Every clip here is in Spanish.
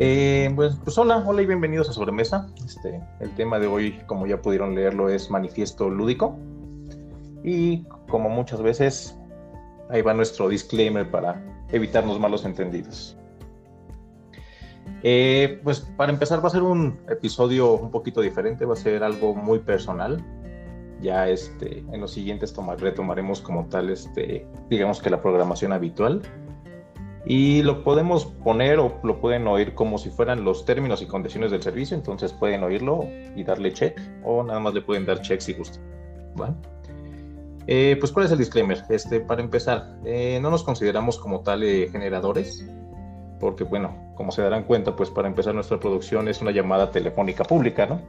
Eh, pues, pues, hola, hola y bienvenidos a Sobremesa. Este, el tema de hoy, como ya pudieron leerlo, es manifiesto lúdico. Y como muchas veces, ahí va nuestro disclaimer para evitarnos malos entendidos. Eh, pues para empezar va a ser un episodio un poquito diferente, va a ser algo muy personal. Ya este, en los siguientes retomaremos como tal, este, digamos que la programación habitual. Y lo podemos poner o lo pueden oír como si fueran los términos y condiciones del servicio, entonces pueden oírlo y darle check o nada más le pueden dar check si gustan. Eh, pues, ¿cuál es el disclaimer? Este, para empezar, eh, no nos consideramos como tal generadores, porque bueno, como se darán cuenta, pues para empezar nuestra producción es una llamada telefónica pública, ¿no?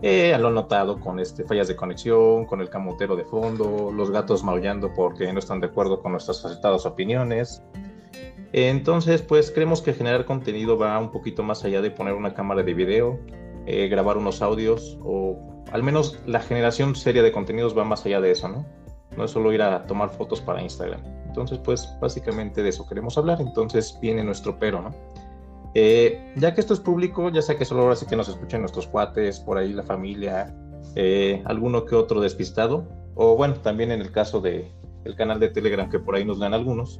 Eh, lo notado con este, fallas de conexión, con el camotero de fondo, los gatos maullando porque no están de acuerdo con nuestras aceptadas opiniones. Entonces, pues creemos que generar contenido va un poquito más allá de poner una cámara de video, eh, grabar unos audios o al menos la generación seria de contenidos va más allá de eso, ¿no? No es solo ir a tomar fotos para Instagram. Entonces, pues básicamente de eso queremos hablar. Entonces viene nuestro pero, ¿no? Eh, ya que esto es público, ya sé que solo ahora sí que nos escuchen nuestros cuates, por ahí la familia, eh, alguno que otro despistado, o bueno, también en el caso del el canal de Telegram que por ahí nos dan algunos.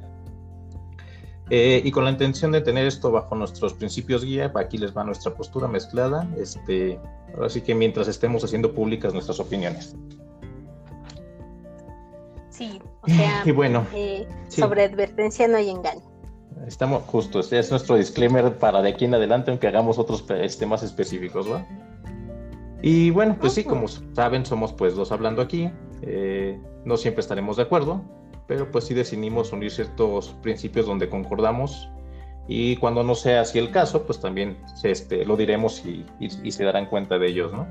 Eh, y con la intención de tener esto bajo nuestros principios guía, aquí les va nuestra postura mezclada, este, ahora sí que mientras estemos haciendo públicas nuestras opiniones. Sí, o sea, y bueno, sobre advertencia no hay engaño. Estamos justos, es nuestro disclaimer para de aquí en adelante, aunque hagamos otros este, más específicos, ¿va? Y bueno, pues sí, como saben, somos pues dos hablando aquí. Eh, no siempre estaremos de acuerdo, pero pues sí decidimos unir ciertos principios donde concordamos. Y cuando no sea así el caso, pues también este, lo diremos y, y se darán cuenta de ellos, ¿no?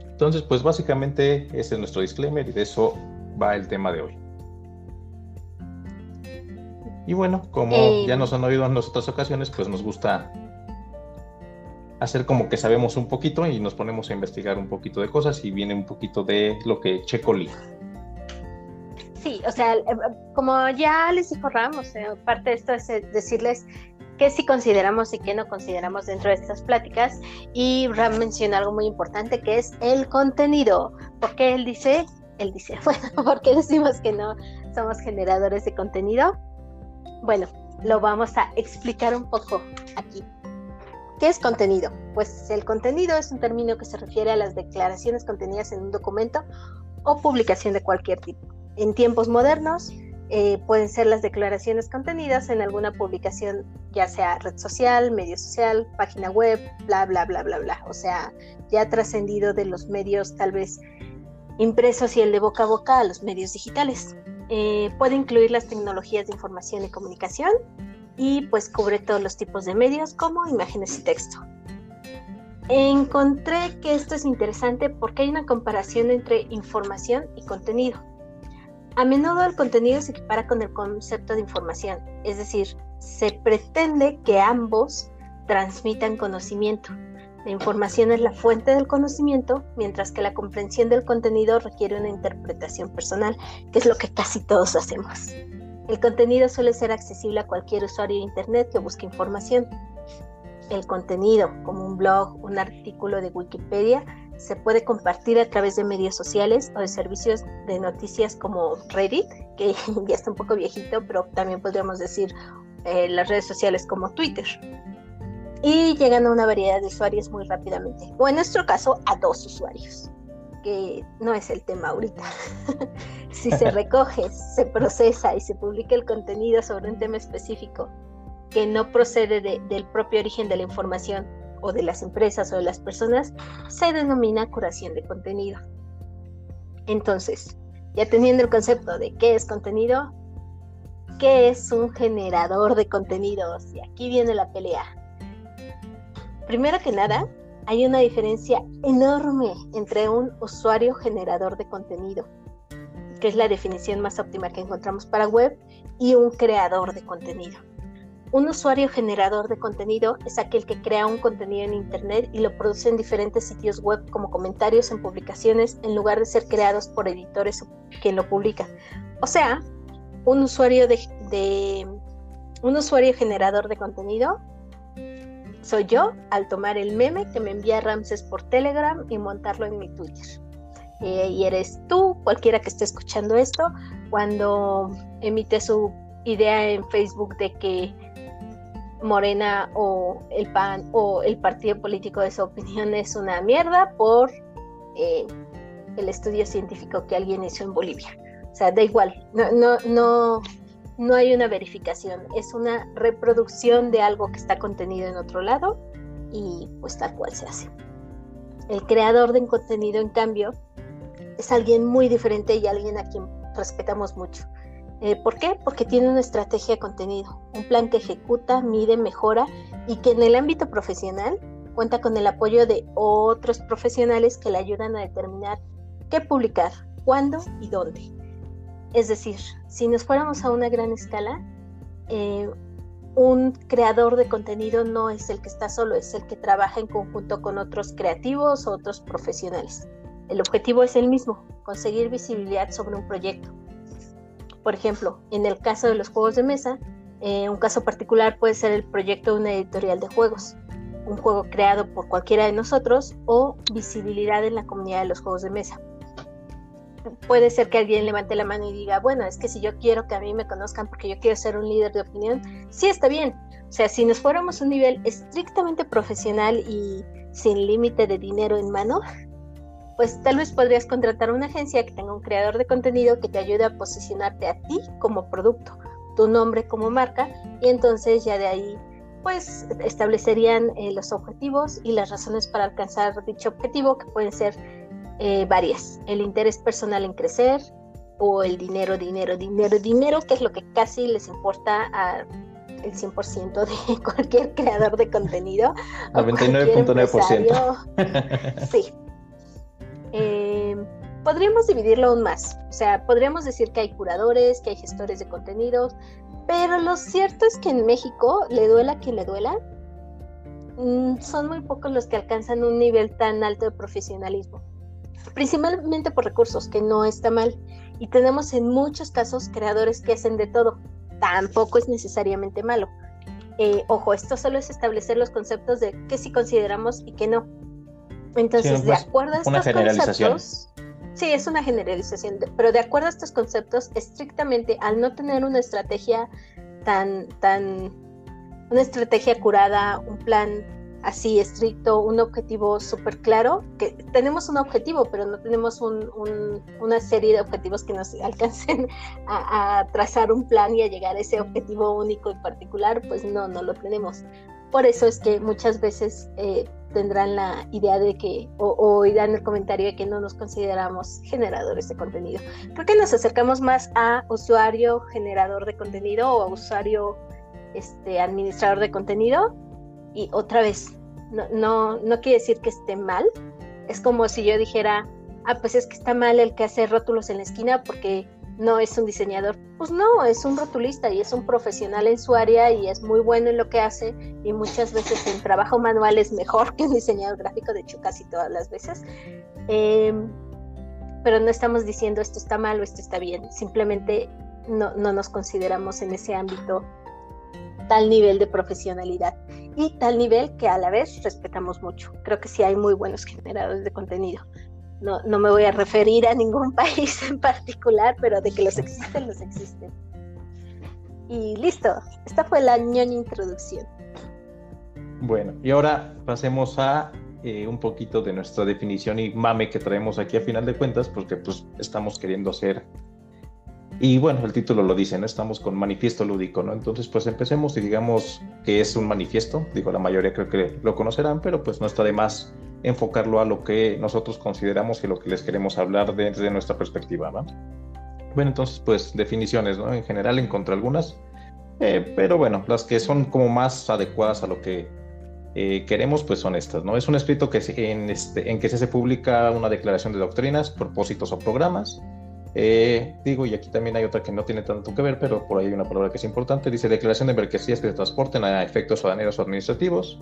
Entonces, pues básicamente ese es nuestro disclaimer y de eso va el tema de hoy. Y bueno, como eh, ya nos han oído en otras ocasiones, pues nos gusta hacer como que sabemos un poquito y nos ponemos a investigar un poquito de cosas y viene un poquito de lo que Checo lee. Sí, o sea, eh, como ya les dijo Ramos, parte de esto es eh, decirles qué sí consideramos y qué no consideramos dentro de estas pláticas. Y Ram menciona algo muy importante que es el contenido. porque él dice? Él dice, bueno, porque decimos que no somos generadores de contenido? Bueno, lo vamos a explicar un poco aquí. ¿Qué es contenido? Pues el contenido es un término que se refiere a las declaraciones contenidas en un documento o publicación de cualquier tipo. En tiempos modernos eh, pueden ser las declaraciones contenidas en alguna publicación, ya sea red social, medio social, página web, bla, bla, bla, bla, bla. O sea, ya trascendido de los medios tal vez impresos y el de boca a boca a los medios digitales. Eh, puede incluir las tecnologías de información y comunicación y pues cubre todos los tipos de medios como imágenes y texto. Encontré que esto es interesante porque hay una comparación entre información y contenido. A menudo el contenido se equipara con el concepto de información, es decir, se pretende que ambos transmitan conocimiento, la información es la fuente del conocimiento, mientras que la comprensión del contenido requiere una interpretación personal, que es lo que casi todos hacemos. El contenido suele ser accesible a cualquier usuario de Internet que busque información. El contenido, como un blog, un artículo de Wikipedia, se puede compartir a través de medios sociales o de servicios de noticias como Reddit, que ya está un poco viejito, pero también podríamos decir eh, las redes sociales como Twitter y llegan a una variedad de usuarios muy rápidamente. O en nuestro caso, a dos usuarios, que no es el tema ahorita. si se recoge, se procesa y se publica el contenido sobre un tema específico que no procede del propio origen de la información o de las empresas o de las personas, se denomina curación de contenido. Entonces, ya teniendo el concepto de qué es contenido, ¿qué es un generador de contenidos? Y aquí viene la pelea Primero que nada, hay una diferencia enorme entre un usuario generador de contenido, que es la definición más óptima que encontramos para web, y un creador de contenido. Un usuario generador de contenido es aquel que crea un contenido en Internet y lo produce en diferentes sitios web como comentarios en publicaciones en lugar de ser creados por editores o quien lo publica. O sea, un usuario de, un usuario generador de contenido soy yo al tomar el meme que me envía Ramses por Telegram y montarlo en mi Twitter. Eh, y eres tú, cualquiera que esté escuchando esto, cuando emite su idea en Facebook de que Morena o el PAN o el partido político de su opinión es una mierda por eh, el estudio científico que alguien hizo en Bolivia. O sea, da igual, no, no, no, no hay una verificación, es una reproducción de algo que está contenido en otro lado y pues tal cual se hace. El creador de contenido, en cambio, es alguien muy diferente y alguien a quien respetamos mucho. Eh, ¿Por qué? Porque tiene una estrategia de contenido, un plan que ejecuta, mide, mejora y que en el ámbito profesional cuenta con el apoyo de otros profesionales que le ayudan a determinar qué publicar, cuándo y dónde. Es decir, si nos fuéramos a una gran escala, eh, un creador de contenido no es el que está solo, es el que trabaja en conjunto con otros creativos o otros profesionales. El objetivo es el mismo, conseguir visibilidad sobre un proyecto. Por ejemplo, en el caso de los juegos de mesa, eh, un caso particular puede ser el proyecto de una editorial de juegos, un juego creado por cualquiera de nosotros o visibilidad en la comunidad de los juegos de mesa puede ser que alguien levante la mano y diga, bueno, es que si yo quiero que a mí me conozcan porque yo quiero ser un líder de opinión, sí está bien. O sea, si nos fuéramos a un nivel estrictamente profesional y sin límite de dinero en mano, pues tal vez podrías contratar una agencia que tenga un creador de contenido que te ayude a posicionarte a ti como producto, tu nombre como marca, y entonces ya de ahí pues establecerían eh, los objetivos y las razones para alcanzar dicho objetivo, que pueden ser eh, varias. El interés personal en crecer o el dinero, dinero, dinero, dinero, que es lo que casi les importa a el 100% de cualquier creador de contenido. Al 99.9%. sí. Eh, podríamos dividirlo aún más. O sea, podríamos decir que hay curadores, que hay gestores de contenidos, pero lo cierto es que en México, le duela quien le duela, mm, son muy pocos los que alcanzan un nivel tan alto de profesionalismo principalmente por recursos, que no está mal. Y tenemos en muchos casos creadores que hacen de todo. Tampoco es necesariamente malo. Eh, ojo, esto solo es establecer los conceptos de qué sí consideramos y qué no. Entonces, de pues, acuerdo a estos conceptos, sí, es una generalización, pero de acuerdo a estos conceptos, estrictamente al no tener una estrategia tan, tan, una estrategia curada, un plan así estricto, un objetivo súper claro, que tenemos un objetivo, pero no tenemos una serie de objetivos que nos alcancen a, trazar un plan y a llegar a ese objetivo único y particular, pues no, no lo tenemos. Por eso es que muchas veces eh, tendrán la idea de que, o, o el comentario de que no nos consideramos generadores de contenido. Creo que nos acercamos más a usuario generador de contenido o a usuario este, administrador de contenido y otra vez, no, no, no quiere decir que esté mal. Es como si yo dijera, ah, pues es que está mal el que hace rótulos en la esquina porque no es un diseñador. Pues no, es un rotulista y es un profesional en su área y es muy bueno en lo que hace y muchas veces el trabajo manual es mejor que un diseñador gráfico, de hecho casi todas las veces. Em, pero no estamos diciendo esto está mal o esto está bien, simplemente no, no nos consideramos en ese ámbito tal nivel de profesionalidad y tal nivel que a la vez respetamos mucho. Creo que sí hay muy buenos generadores de contenido. No, no me voy a referir a ningún país en particular, pero de que los existen, los existen. Y listo, esta fue la ñoña introducción. Bueno, y ahora pasemos a eh, un poquito de nuestra definición y mame que traemos aquí a final de cuentas, porque pues estamos queriendo hacer y bueno, el título lo dice, ¿no? Estamos con manifiesto lúdico, ¿no? Entonces, pues empecemos y digamos que es un manifiesto. Digo, la mayoría creo que lo conocerán, pero pues no está de más enfocarlo a lo que nosotros consideramos y lo que les queremos hablar desde nuestra perspectiva, ¿no? Bueno, entonces, pues definiciones, ¿no? En general encontré algunas, eh, pero bueno, las que son como más adecuadas a lo que eh, queremos, pues son estas, ¿no? Es un escrito que este, en que se publica una declaración de doctrinas, propósitos o programas eh, digo, y aquí también hay otra que no tiene tanto que ver, pero por ahí hay una palabra que es importante. Dice declaración de mercancías que se transporten a efectos aduaneros o administrativos.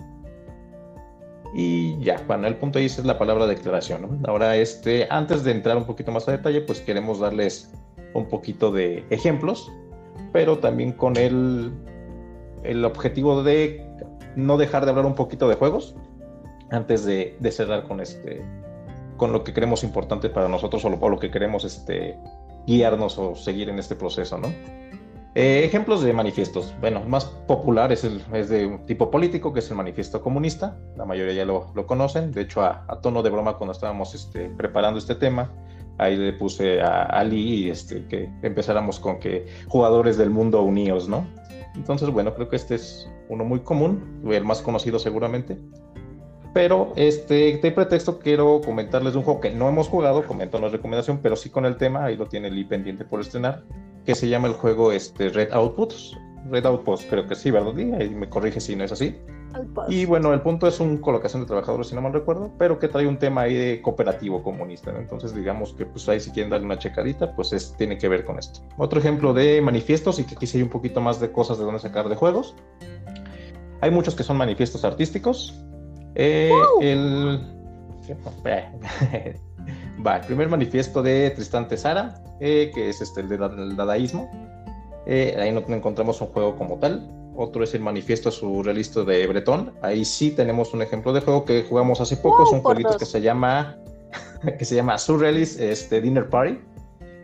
Y ya, bueno, el punto ahí es la palabra declaración. Ahora, este, antes de entrar un poquito más a detalle, pues queremos darles un poquito de ejemplos, pero también con el, el objetivo de no dejar de hablar un poquito de juegos antes de, cerrar con este con lo que creemos importante para nosotros o lo, que queremos este, guiarnos o seguir en este proceso, ¿no? Eh, ejemplos de manifiestos. Bueno, más popular es, el, de tipo político, que es el manifiesto comunista. La mayoría ya lo, lo conocen. De hecho, a, tono de broma, cuando estábamos este, preparando este tema, ahí le puse a Ali este, que empezáramos con que jugadores del mundo unidos, ¿no? Entonces, bueno, creo que este es uno muy común, el más conocido seguramente. Pero este, de pretexto quiero comentarles un juego que no hemos jugado, comento la recomendación, pero sí con el tema, ahí lo tiene Lee pendiente por estrenar, que se llama el juego este, Red Outputs. Red Outpost, creo que sí, ¿verdad? Y ahí me corrige si no es así. Y bueno, el punto es un colocación de trabajadores, si no mal recuerdo, pero que trae un tema ahí de cooperativo comunista. Entonces, digamos que pues ahí si quieren darle una checadita, pues es, tiene que ver con esto. Otro ejemplo de manifiestos y que quise un poquito más de cosas de dónde sacar de juegos. Hay muchos que son manifiestos artísticos. Eh, el... Va, el primer manifiesto de Tristán Tesara, eh, que es este, el del dadaísmo. Eh, ahí no encontramos un juego como tal. Otro es el manifiesto surrealista de Breton. Ahí sí tenemos un ejemplo de juego que jugamos hace poco. es un jueguito que se llama que se llama Surrealist este, Dinner Party.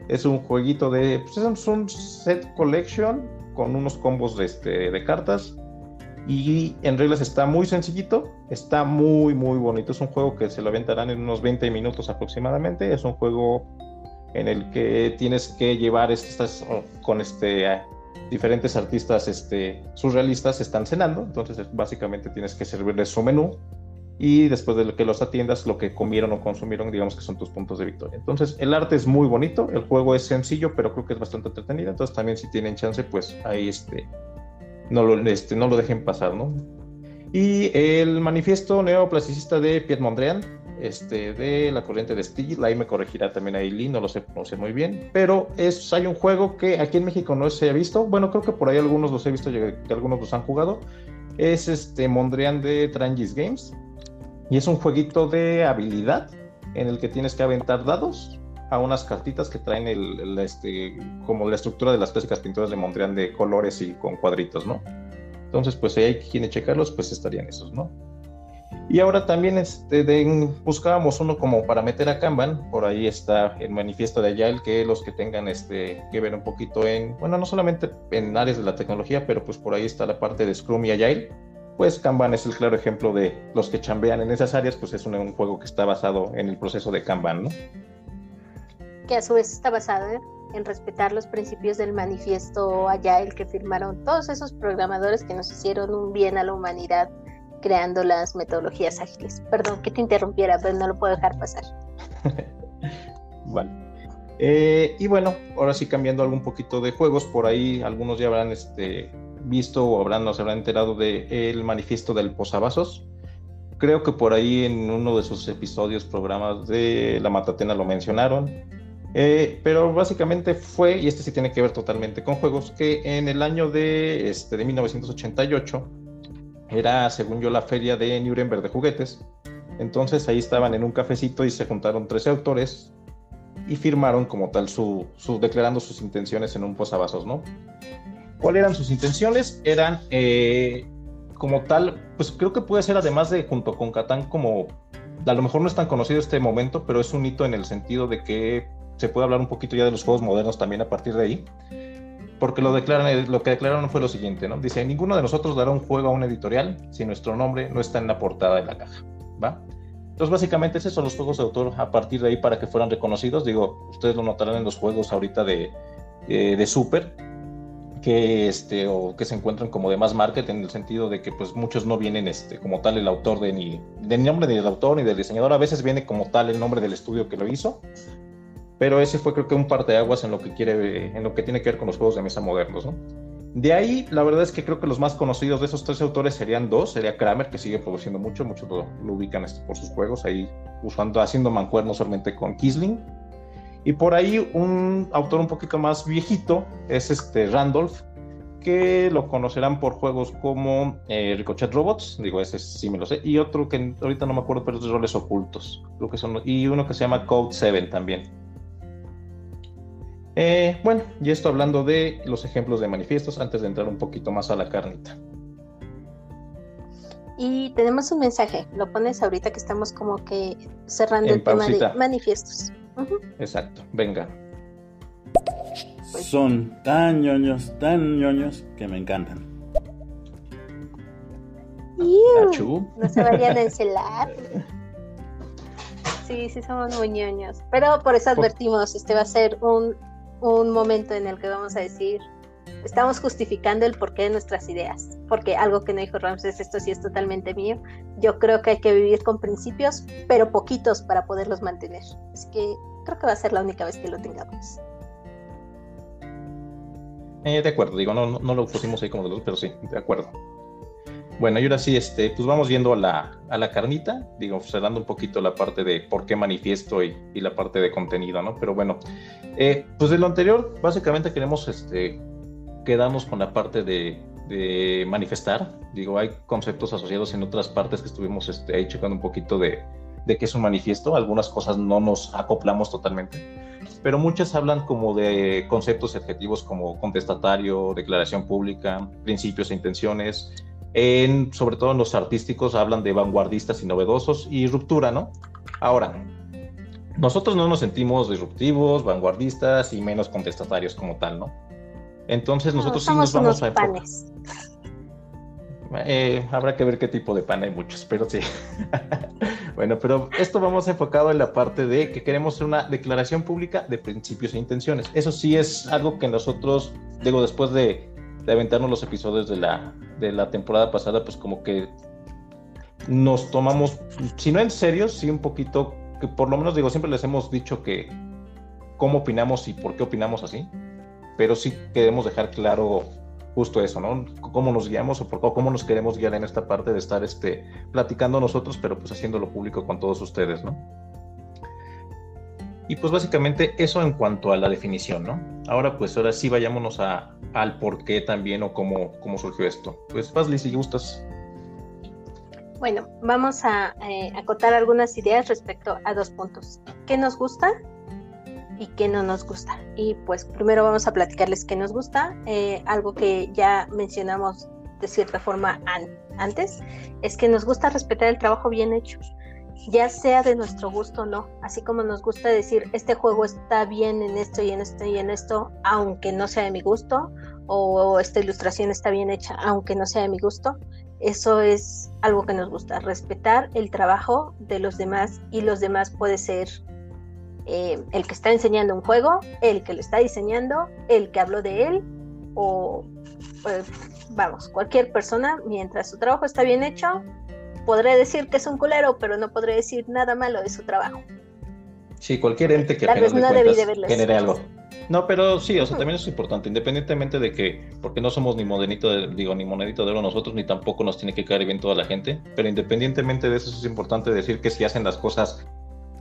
Es un jueguito de pues es un set collection con unos combos de, este, de cartas y en reglas está muy sencillito, está muy, muy bonito. Es un juego que se lo aventarán en unos 20 minutos aproximadamente. Es un juego en el que tienes que llevar estas con este diferentes artistas este, surrealistas están cenando, entonces básicamente tienes que servirles su menú y después de que los atiendas, lo que comieron o consumieron, digamos que son tus puntos de victoria. Entonces, el arte es muy bonito, el juego es sencillo, pero creo que es bastante entretenido, entonces también si tienen chance, pues ahí este, no lo, este, no lo dejen pasar, ¿no? Y el manifiesto neoplasticista de Piet Mondrian, este, de la corriente de Steel, ahí me corregirá también Aileen, no lo sé sé muy bien, pero es, hay un juego que aquí en México no se ha visto, bueno, creo que por ahí algunos los he visto, que algunos los han jugado, es este Mondrian de Trangis Games, y es un jueguito de habilidad en el que tienes que aventar dados a unas cartitas que traen el, este, como la estructura de las clásicas pinturas de Mondrian de colores y con cuadritos, ¿no? Entonces, pues si hay quien checarlos, pues estarían esos, ¿no? Y ahora también este, buscábamos uno como para meter a Kanban, por ahí está el manifiesto de Agile, que los que tengan este, que ver un poquito en, bueno, no solamente en áreas de la tecnología, pero pues por ahí está la parte de Scrum y Agile, pues Kanban es el claro ejemplo de los que chambean en esas áreas, pues es un, un juego que está basado en el proceso de Kanban, ¿no? Que a su vez está basado en respetar los principios del manifiesto Agile que firmaron todos esos programadores que nos hicieron un bien a la humanidad creando las metodologías ágiles. Perdón que te interrumpiera, pero no lo puedo dejar pasar. vale. Eh, y bueno, ahora sí cambiando algo un poquito de juegos, por ahí algunos ya habrán este, visto o habrán, nos habrán enterado del manifiesto del posavasos. Creo que por ahí en uno de sus episodios, programas de La Matatena lo mencionaron. Eh, pero básicamente fue, y este sí tiene que ver totalmente con juegos, que en el año de, este, de 1988 era, según yo, la feria de Nuremberg de juguetes. Entonces ahí estaban en un cafecito y se juntaron 13 autores y firmaron como tal su, declarando sus intenciones en un posavasos, ¿no? ¿Cuáles eran sus intenciones? Eran eh, como tal, pues creo que puede ser además de junto con Catán como, a lo mejor no es tan conocido este momento, pero es un hito en el sentido de que se puede hablar un poquito ya de los juegos modernos también a partir de ahí, porque lo, declaran, eh, lo que declararon fue lo siguiente, ¿no? Dice, ninguno de nosotros dará un juego a un editorial si nuestro nombre no está en la portada de la caja, ¿va? Entonces, básicamente, esos son los juegos de autor a partir de ahí para que fueran reconocidos. Digo, ustedes lo notarán en los juegos ahorita de, eh, de Super, que, este, o que se encuentran como de más market en el sentido de que pues muchos no vienen este, como tal el autor de ni del nombre del autor ni del diseñador, a veces viene como tal el nombre del estudio que lo hizo, pero ese fue creo que un parteaguas en lo que quiere, en lo que tiene que ver con los juegos de mesa modernos, ¿no? De ahí, la verdad es que creo que los más conocidos de esos tres autores serían dos. Sería Kramer, que sigue produciendo mucho, muchos lo, ubican este, por sus juegos, ahí usando, haciendo mancuernos solamente con Kisling. Y por ahí un autor un poquito más viejito es este Randolph, que lo conocerán por juegos como eh, Ricochet Robots, digo, ese sí me lo sé, y otro que ahorita no me acuerdo, pero es de roles ocultos, creo que son, y uno que se llama Code 7 también. Eh, bueno, y esto hablando de los ejemplos de manifiestos antes de entrar un poquito más a la carnita. Y tenemos un mensaje, lo pones ahorita que estamos como que cerrando el tema de manifiestos. Exacto, venga. Pues Son tan ñoños, tan ñoños que me encantan. no se vayan a encelar. Sí, sí somos muy ñoños. Pero por eso advertimos, este va a ser un, un momento en el que vamos a decir estamos justificando el porqué de nuestras ideas, porque algo que no dijo Ramses, esto sí es totalmente mío, yo creo que hay que vivir con principios, pero poquitos para poderlos mantener. Así que creo que va a ser la única vez que lo tengamos. Eh, de acuerdo, digo, no, no, lo pusimos ahí como dos, pero sí, de acuerdo. Bueno, y ahora sí, este, pues vamos viendo a la, a la carnita, digo, cerrando un poquito la parte de por qué manifiesto y, y la parte de contenido, ¿no? Pero bueno, eh, pues de lo anterior, básicamente queremos este, quedamos con la parte de, manifestar. Digo, hay conceptos asociados en otras partes que estuvimos este, ahí checando un poquito de, de qué es un manifiesto. Algunas cosas no nos acoplamos totalmente, pero muchas hablan como de conceptos adjetivos como contestatario, declaración pública, principios e intenciones. En, sobre todo en los artísticos hablan de vanguardistas y novedosos y ruptura, ¿no? Ahora, nosotros no nos sentimos disruptivos, vanguardistas y menos contestatarios como tal, ¿no? Entonces nosotros sí nos vamos a panes. Eh, habrá que ver qué tipo de pan hay muchos, pero sí. bueno, pero esto vamos enfocado en la parte de que queremos hacer una declaración pública de principios e intenciones. Eso sí es algo que nosotros, digo, después de, de aventarnos los episodios de la, de la temporada pasada, pues como que nos tomamos, si no en serio, sí un poquito, que por lo menos digo, siempre les hemos dicho que cómo opinamos y por qué opinamos así pero sí queremos dejar claro justo eso, ¿no? Cómo nos guiamos o por cómo nos queremos guiar en esta parte de estar este, platicando nosotros, pero pues haciéndolo público con todos ustedes, ¿no? Y pues básicamente eso en cuanto a la definición, ¿no? Ahora pues ahora sí vayámonos a, al por qué también o cómo, cómo surgió esto. Pues Pazli, si gustas. Bueno, vamos a eh, acotar algunas ideas respecto a dos puntos. ¿Qué nos gusta y qué no nos gusta. Y pues primero vamos a platicarles qué nos gusta. Eh, algo que ya mencionamos de cierta forma antes, es que nos gusta respetar el trabajo bien hecho, ya sea de nuestro gusto o no. Así como nos gusta decir, este juego está bien en esto y en esto y en esto, aunque no sea de mi gusto, o esta ilustración está bien hecha, aunque no sea de mi gusto. Eso es algo que nos gusta, respetar el trabajo de los demás y los demás puede ser eh, el que está enseñando un juego, el que lo está diseñando, el que habló de él, o pues, vamos, cualquier persona, mientras su trabajo está bien hecho, podré decir que es un culero, pero no podré decir nada malo de su trabajo. Sí, cualquier ente que Tal vez no genere algo. No, pero sí, o sea, también es importante, independientemente de que, porque no somos ni modenito, de, digo, ni monedito de oro nosotros, ni tampoco nos tiene que caer bien toda la gente, pero independientemente de eso es importante decir que si hacen las cosas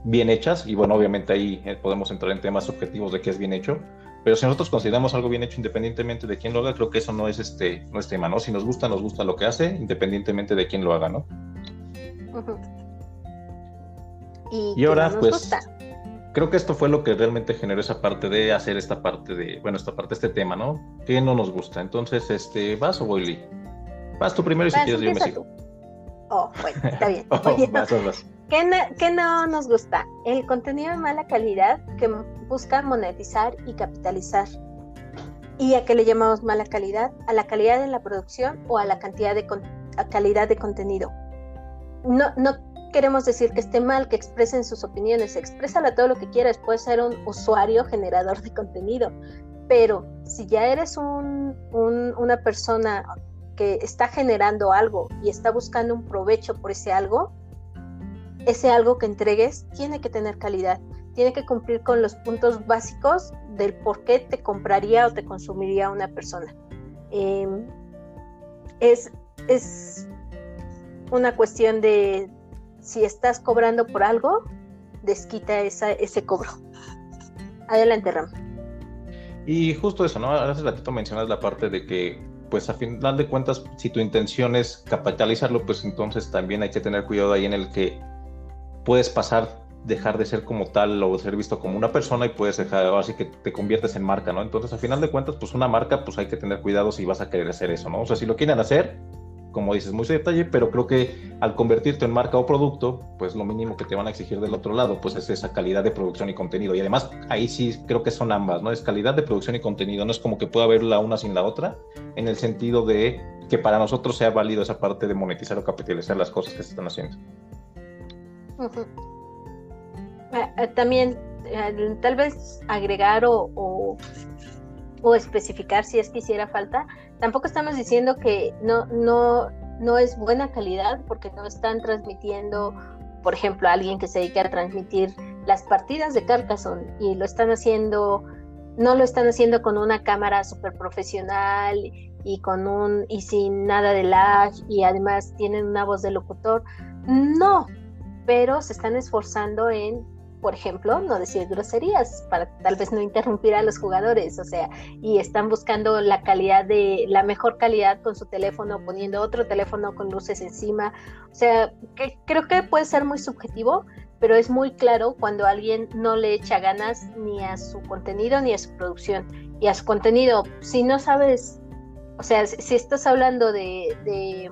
bien hechas, y bueno, obviamente ahí eh, podemos entrar en temas subjetivos de qué es bien hecho, pero si nosotros consideramos algo bien hecho independientemente de quién lo haga, creo que eso no es este no es tema, ¿no? Si nos gusta, nos gusta lo que hace, independientemente de quién lo haga, ¿no? Y, ahora, pues, creo que esto fue lo que realmente generó esa parte de hacer esta parte de, bueno, esta parte, este tema, ¿no? Que no nos gusta. Entonces, este, ¿vas o voy, Lee? Vas tú primero y si quieres yo me sigo. Oh, bueno, está bien. oh, ¿Qué no, nos gusta? El contenido de mala calidad que busca monetizar y capitalizar. ¿Y a qué le llamamos mala calidad? A la calidad de la producción o a la cantidad de calidad de contenido. No, no queremos decir que esté mal que expresen sus opiniones, exprésala todo lo que quieras, puedes ser un usuario generador de contenido, pero si ya eres una persona que está generando algo y está buscando un provecho por ese algo, ese algo que entregues tiene que tener calidad, tiene que cumplir con los puntos básicos del por qué te compraría o te consumiría una persona. Em, es, es una cuestión de si estás cobrando por algo, desquita ese cobro. Adelante, Ram. Y justo eso, ¿no? Hace ratito mencionas la parte de que, pues a final de cuentas, si tu intención es capitalizarlo, pues entonces también hay que tener cuidado ahí en el que puedes pasar, dejar de ser como tal o ser visto como una persona y puedes dejar, así que te conviertes en marca, ¿no? Entonces, a final de cuentas, pues una marca, pues hay que tener cuidado si vas a querer hacer eso, ¿no? O sea, si lo quieren hacer, como dices, muy detalle, pero creo que al convertirte en marca o producto, pues lo mínimo que te van a exigir del otro lado, pues es esa calidad de producción y contenido. Y además, ahí sí creo que son ambas, ¿no? Es calidad de producción y contenido, no es como que pueda haber la una sin la otra, en el sentido de que para nosotros sea válido esa parte de monetizar o capitalizar las cosas que se están haciendo. Ah, ah, también, eh, tal vez agregar o, o, especificar si es que hiciera falta, tampoco estamos diciendo que no, no, no es buena calidad porque no están transmitiendo, por ejemplo, a alguien que se dedique a transmitir las partidas de Carcassonne y lo están haciendo, no lo están haciendo con una cámara súper profesional y con un y sin nada de lag y además tienen una voz de locutor. No, pero se están esforzando en por ejemplo, no decir groserías para tal vez no interrumpir a los jugadores, o sea, y están buscando la calidad de la mejor calidad con su teléfono, poniendo otro teléfono con luces encima, o sea, que creo que puede ser muy subjetivo, pero es muy claro cuando alguien no le echa ganas ni a su contenido ni a su producción y a su contenido. Si no sabes, o sea, si estás hablando de, de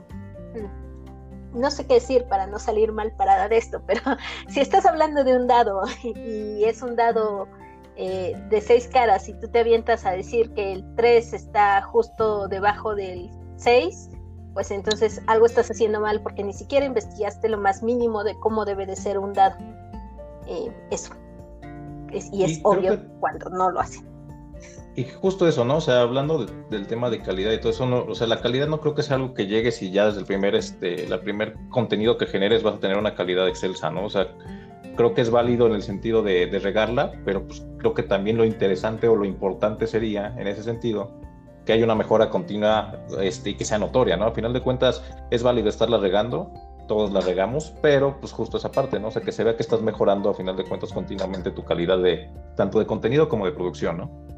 no sé qué decir para no salir mal parada de esto, pero si estás hablando de un dado y, es un dado eh, de seis caras y tú te avientas a decir que el 3 está justo debajo del 6, pues entonces algo estás haciendo mal porque ni siquiera investigaste lo más mínimo de cómo debe de ser un dado. Eh, eso. y es obvio cuando no lo hacen. Y justo eso, ¿no? O sea, hablando del tema de calidad y todo eso, no, o sea, la calidad no creo que sea algo que llegue si ya desde el primer, este, el primer contenido que generes vas a tener una calidad excelsa, ¿no? O sea, creo que es válido en el sentido de, regarla, pero pues creo que también lo interesante o lo importante sería, en ese sentido, que haya una mejora continua este, y que sea notoria, ¿no? A final de cuentas, es válido estarla regando, todos la regamos, pero pues justo esa parte, ¿no? O sea, que se vea que estás mejorando a final de cuentas continuamente tu calidad de tanto de contenido como de producción, ¿no?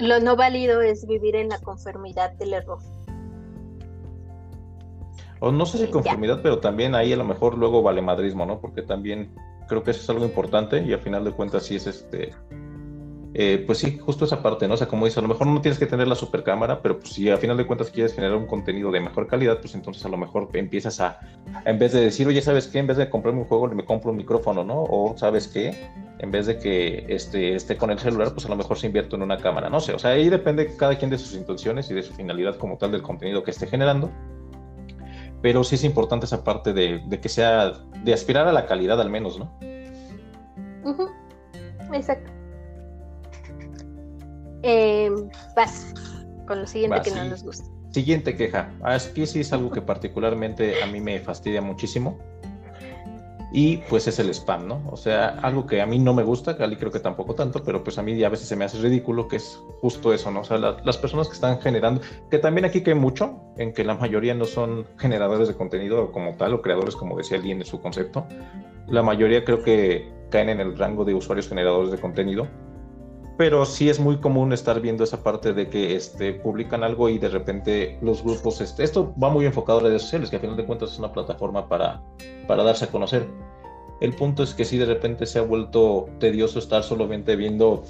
Lo no válido es vivir en la conformidad del error. O no sé si conformidad, pero también ahí a lo mejor luego vale madrismo, ¿no? Porque también creo que eso es algo importante y al final de cuentas sí es este eh, pues sí, justo esa parte, ¿no? O sea, como dice, a lo mejor no tienes que tener la super cámara, pero pues si a final de cuentas quieres generar un contenido de mejor calidad, pues entonces a lo mejor empiezas a, en vez de decir, oye, ¿sabes qué? En vez de comprarme un juego, me compro un micrófono, ¿no? O, ¿sabes qué? En vez de que este, esté con el celular, pues a lo mejor se invierto en una cámara, no sé. O sea, ahí depende cada quien de sus intenciones y de su finalidad como tal del contenido que esté generando. Pero sí es importante esa parte de, que sea, de aspirar a la calidad al menos, ¿no? Exacto. Eh, vas con lo siguiente que no nos gusta. Siguiente queja. Aquí sí es algo que particularmente a mí me fastidia muchísimo. Y pues es el spam, ¿no? O sea, algo que a mí no me gusta, a creo que tampoco tanto, pero pues a mí a veces se me hace ridículo que es justo eso, ¿no? O sea, las personas que están generando, que también aquí cae mucho en que la mayoría no son generadores de contenido como tal o creadores, como decía alguien en su concepto. La mayoría creo que caen en el rango de usuarios generadores de contenido pero sí es muy común estar viendo esa parte de que este, publican algo y de repente los grupos, este, esto va muy enfocado a redes sociales, que a final de cuentas es una plataforma para, para darse a conocer. El punto es que sí de repente se ha vuelto tedioso estar solamente viendo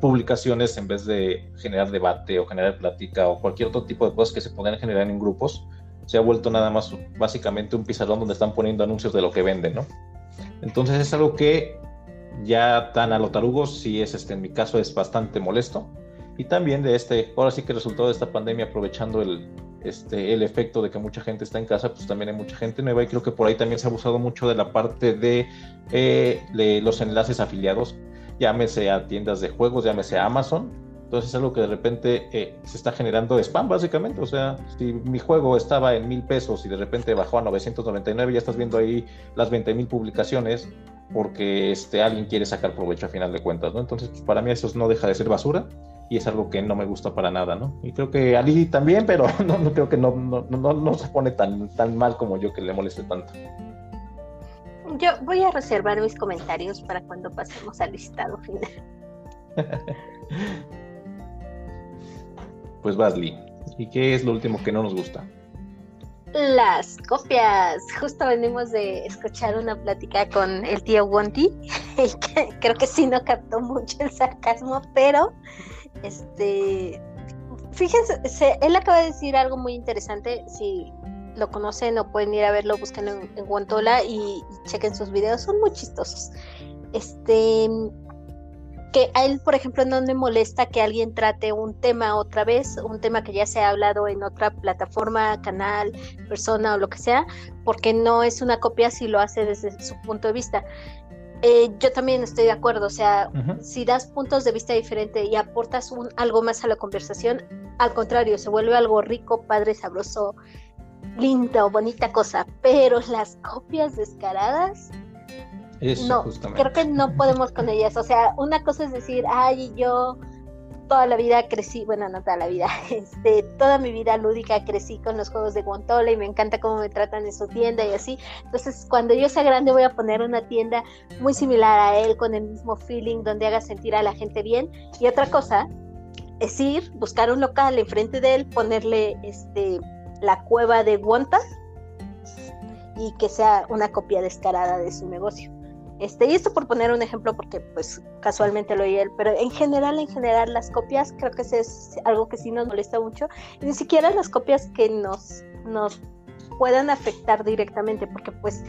publicaciones en vez de generar debate o generar plática o cualquier otro tipo de cosas que se podrían generar en grupos. Se ha vuelto nada más básicamente un pizarrón donde están poniendo anuncios de lo que venden, ¿no? Entonces es algo que ya tan a lo tarugo, sí es, este, en mi caso, es bastante molesto. Y también de este, ahora sí que resultado de esta pandemia, aprovechando el, este, el efecto de que mucha gente está en casa, pues también hay mucha gente nueva. Y creo que por ahí también se ha abusado mucho de la parte de, eh, de los enlaces afiliados, llámese a tiendas de juegos, llámese a Amazon, entonces es algo que de repente eh, se está generando spam, básicamente. O sea, si mi juego estaba en mil pesos y de repente bajó a 999, ya estás viendo ahí las 20 mil publicaciones porque este, alguien quiere sacar provecho a final de cuentas, ¿no? Entonces, pues, para mí eso no deja de ser basura y es algo que no me gusta para nada, ¿no? Y creo que Ali también, pero no, no creo que no, no, no, no se pone tan, tan mal como yo que le moleste tanto. Yo voy a reservar mis comentarios para cuando pasemos al listado final. Pues Basli, ¿y qué es lo último que no nos gusta? Las copias. Justo venimos de escuchar una plática con el tío Wonti, creo que sí no captó mucho el sarcasmo, pero este fíjense, él acaba de decir algo muy interesante. Si lo conocen o pueden ir a verlo, búsquenlo en, en Guantola y, y, chequen sus videos, son muy chistosos. Este, que a él, por ejemplo, no le molesta que alguien trate un tema otra vez, un tema que ya se ha hablado en otra plataforma, canal, persona o lo que sea, porque no es una copia si lo hace desde su punto de vista. Eh, yo también estoy de acuerdo, o sea, si das puntos de vista diferentes y aportas un, algo más a la conversación, al contrario, se vuelve algo rico, padre, sabroso, lindo, bonita cosa, pero las copias descaradas no, creo que no podemos con ellas. O sea, una cosa es decir, ay, yo toda la vida crecí, bueno, no toda la vida, este, toda mi vida lúdica crecí con los juegos de Guantola y me encanta cómo me tratan en su tienda y así. Entonces, cuando yo sea grande voy a poner una tienda muy similar a él, con el mismo feeling, donde haga sentir a la gente bien. Y otra cosa es ir, buscar un local enfrente de él, ponerle este la cueva de Guanta y que sea una copia descarada de su negocio. Este, y esto por poner un ejemplo porque pues casualmente lo oí él, pero en general, en general las copias creo que es algo que sí nos molesta mucho, ni siquiera las copias que nos, nos puedan afectar directamente, porque pues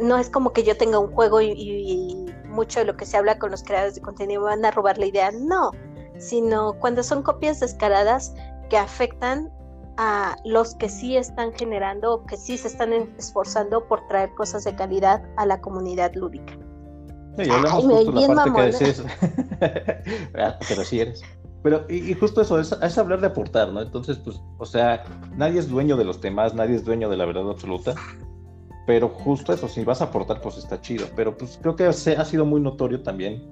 no es como que yo tenga un juego y, y mucho de lo que se habla con los creadores de contenido van a robar la idea, no, sino cuando son copias descaradas que afectan a los que sí están generando que sí se están esforzando por traer cosas de calidad a la comunidad lúdica. Sí, hablamos justo la parte que decís, ah, pero sí eres. Pero, y, justo eso, es, es, hablar de aportar, ¿no? Entonces, pues, o sea, nadie es dueño de los temas, nadie es dueño de la verdad absoluta, pero justo eso, si vas a aportar, pues está chido. Pero pues creo que se, ha sido muy notorio también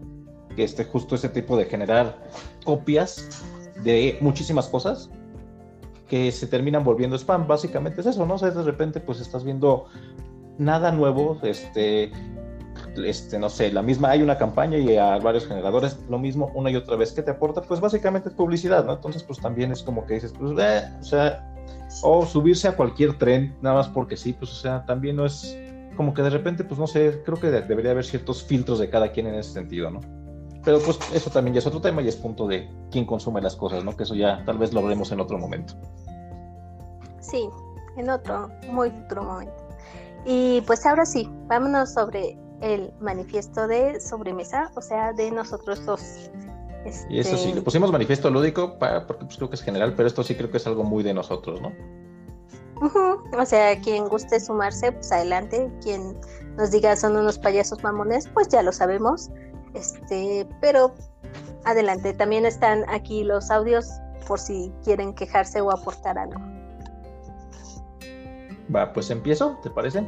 que este, justo ese tipo de generar copias de muchísimas cosas que se terminan volviendo spam, básicamente es eso, ¿no? O sea, de repente pues estás viendo nada nuevo, este, este, no sé, la misma, hay una campaña y a varios generadores lo mismo una y otra vez que te aporta, pues básicamente es publicidad, ¿no? Entonces pues también es como que dices, pues, eh, o sea, o subirse a cualquier tren, nada más porque sí, pues o sea, también no es como que de repente, pues no sé, creo que debería haber ciertos filtros de cada quien en ese sentido, ¿no? Pero pues eso también ya es otro tema y es punto de quién consume las cosas, ¿no? Que eso ya tal vez lo veremos en otro momento. Sí, en otro muy futuro momento. Y pues ahora sí, vámonos sobre el manifiesto de sobremesa, o sea, de nosotros dos. Y eso sí, le este, pusimos manifiesto lúdico para, porque pues, creo que es general, pero esto sí creo que es algo muy de nosotros, ¿no? O sea, quien guste sumarse, pues adelante. Quien nos diga son unos payasos mamones, pues ya lo sabemos. Este, pero adelante, también están aquí los audios por si quieren quejarse o aportar algo. Va, pues empiezo, ¿te parece?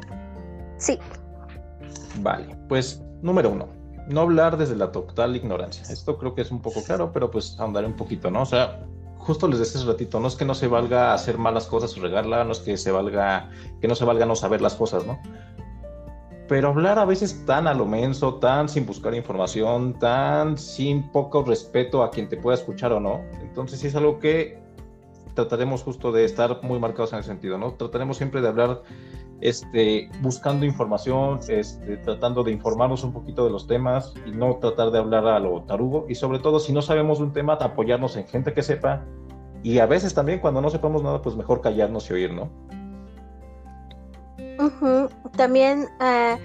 Sí. Vale, pues número uno, no hablar desde la total ignorancia. Esto creo que es un poco claro, pero pues ahondaré un poquito, ¿no? O sea, justo les decía hace ratito, no es que no se valga hacer malas cosas o regarla, no es que se valga, que no se valga no saber las cosas, ¿no? pero hablar a veces tan a lo menso, tan sin buscar información, tan sin poco respeto a quien te pueda escuchar o no. Entonces sí es algo que trataremos justo de estar muy marcados en ese sentido, ¿no? Trataremos siempre de hablar este, buscando información, este, tratando de informarnos un poquito de los temas y no tratar de hablar a lo tarugo. Y sobre todo si no sabemos un tema, apoyarnos en gente que sepa. Y a veces también cuando no sepamos nada, pues mejor callarnos y oír, ¿no? También eh,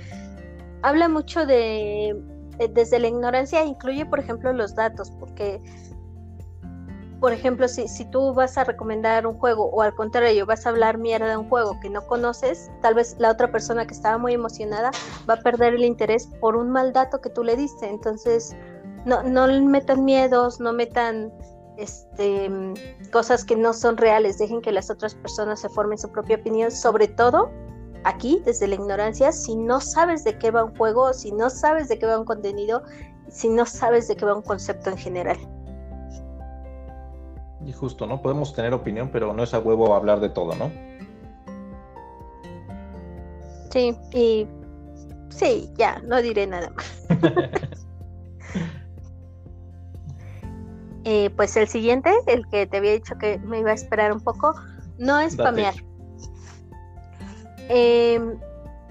habla mucho de, desde la ignorancia, incluye, por ejemplo, los datos, porque, por ejemplo, si, tú vas a recomendar un juego o al contrario vas a hablar mierda de un juego que no conoces, tal vez la otra persona que estaba muy emocionada va a perder el interés por un mal dato que tú le diste. Entonces, no, no metan miedos, no metan este, cosas que no son reales, dejen que las otras personas se formen su propia opinión, sobre todo aquí, desde la ignorancia, si no sabes de qué va un juego, si no sabes de qué va un contenido, si no sabes de qué va un concepto en general. Y justo, ¿no? Podemos tener opinión, pero no es a huevo hablar de todo, ¿no? Sí, y sí, ya, no diré nada más. Eh, pues el siguiente, el que te había dicho que me iba a esperar un poco, no es spamear. Em,